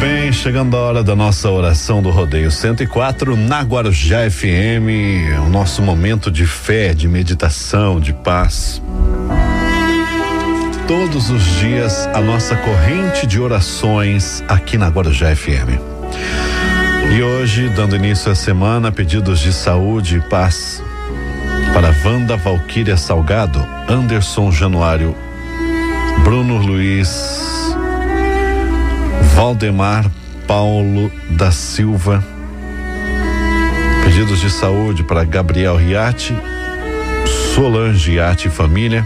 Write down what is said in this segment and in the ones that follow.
bem, chegando a hora da nossa oração do Rodeio 104 na Guarujá FM, o nosso momento de fé, de meditação, de paz. Todos os dias a nossa corrente de orações aqui na Guarujá FM. E hoje, dando início à semana, pedidos de saúde e paz para Wanda Valquíria Salgado, Anderson Januário, Bruno Luiz Valdemar Paulo da Silva. Pedidos de saúde para Gabriel Riati, Solange Riati família.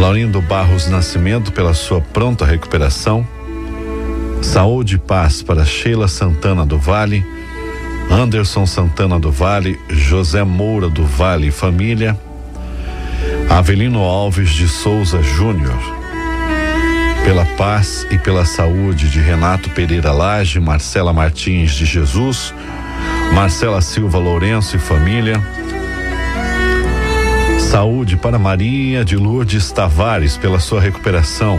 Laurindo Barros Nascimento pela sua pronta recuperação. Saúde e paz para Sheila Santana do Vale, Anderson Santana do Vale, José Moura do Vale família. Avelino Alves de Souza Júnior pela paz e pela saúde de Renato Pereira Lage, Marcela Martins de Jesus, Marcela Silva Lourenço e família. Saúde para Maria de Lourdes Tavares pela sua recuperação.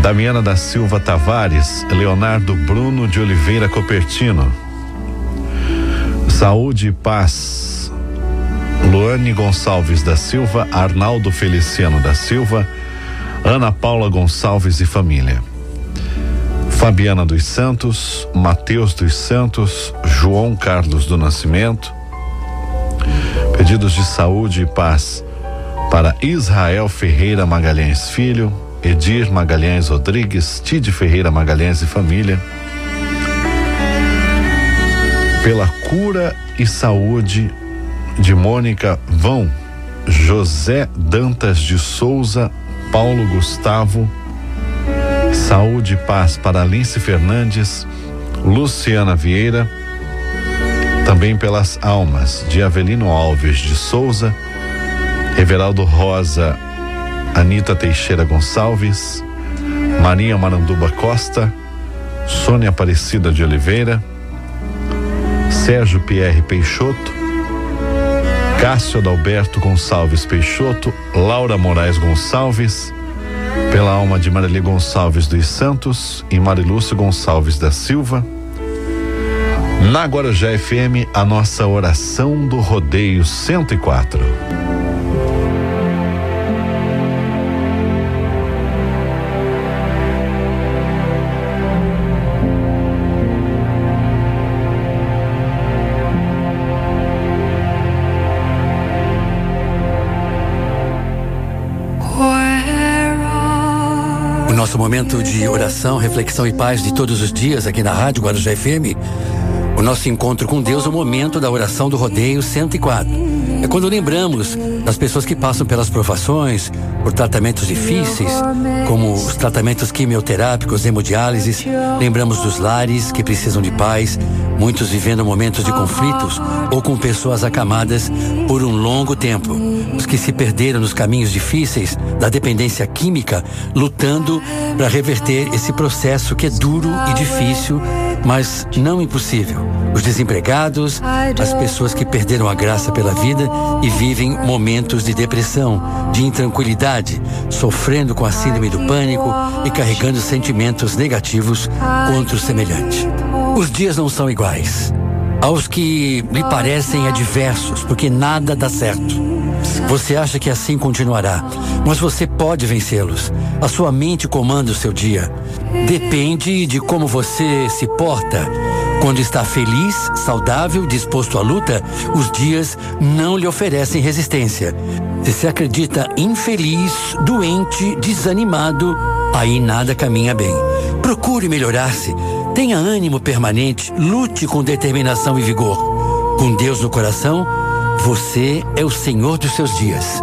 Damiana da Silva Tavares, Leonardo Bruno de Oliveira Copertino. Saúde e paz. Luane Gonçalves da Silva, Arnaldo Feliciano da Silva, Ana Paula Gonçalves e família. Fabiana dos Santos, Mateus dos Santos, João Carlos do Nascimento. Pedidos de saúde e paz para Israel Ferreira Magalhães Filho, Edir Magalhães Rodrigues, Tide Ferreira Magalhães e família. Pela cura e saúde de Mônica Vão, José Dantas de Souza Paulo Gustavo, saúde e paz para Alice Fernandes, Luciana Vieira, também pelas almas de Avelino Alves de Souza, Everaldo Rosa, Anita Teixeira Gonçalves, Maria Maranduba Costa, Sônia Aparecida de Oliveira, Sérgio Pierre Peixoto, Cássio Adalberto Gonçalves Peixoto, Laura Moraes Gonçalves, pela alma de Marili Gonçalves dos Santos e Marilúcio Gonçalves da Silva. Na Guarujá FM, a nossa oração do Rodeio 104. Nosso momento de oração, reflexão e paz de todos os dias aqui na Rádio Guarujá FM. O nosso encontro com Deus o momento da oração do Rodeio 104. É quando lembramos das pessoas que passam pelas provações, por tratamentos difíceis, como os tratamentos quimioterápicos, hemodiálises. Lembramos dos lares que precisam de paz, muitos vivendo momentos de conflitos ou com pessoas acamadas por um longo tempo. Os que se perderam nos caminhos difíceis da dependência química, lutando para reverter esse processo que é duro e difícil, mas não impossível. Os desempregados, as pessoas que perderam a graça pela vida e vivem momentos de depressão, de intranquilidade, sofrendo com a síndrome do pânico e carregando sentimentos negativos contra o semelhante. Os dias não são iguais. Aos que lhe parecem adversos, porque nada dá certo. Você acha que assim continuará, mas você pode vencê-los. A sua mente comanda o seu dia. Depende de como você se porta. Quando está feliz, saudável, disposto à luta, os dias não lhe oferecem resistência. Se se acredita infeliz, doente, desanimado, aí nada caminha bem. Procure melhorar-se. Tenha ânimo permanente, lute com determinação e vigor. Com Deus no coração, você é o Senhor dos seus dias.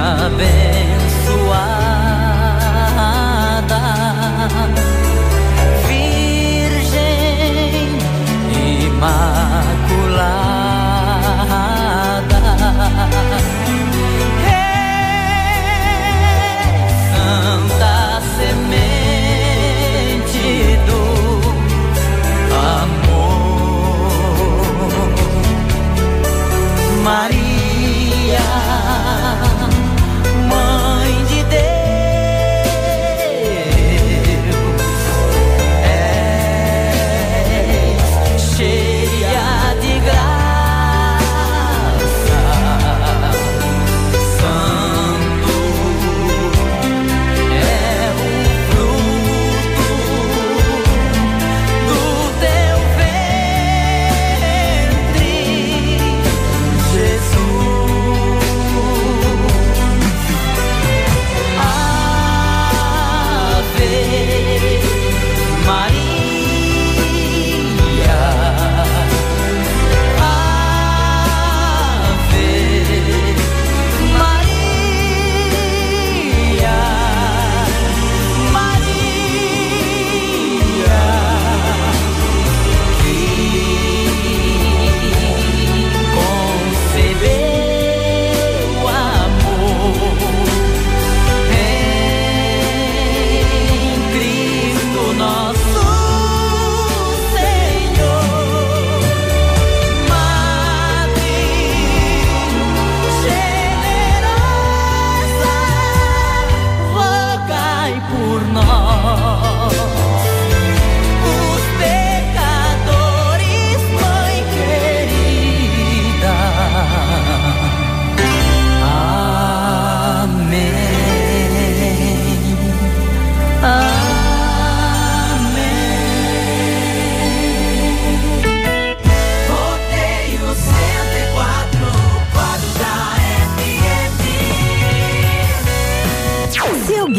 minha bem.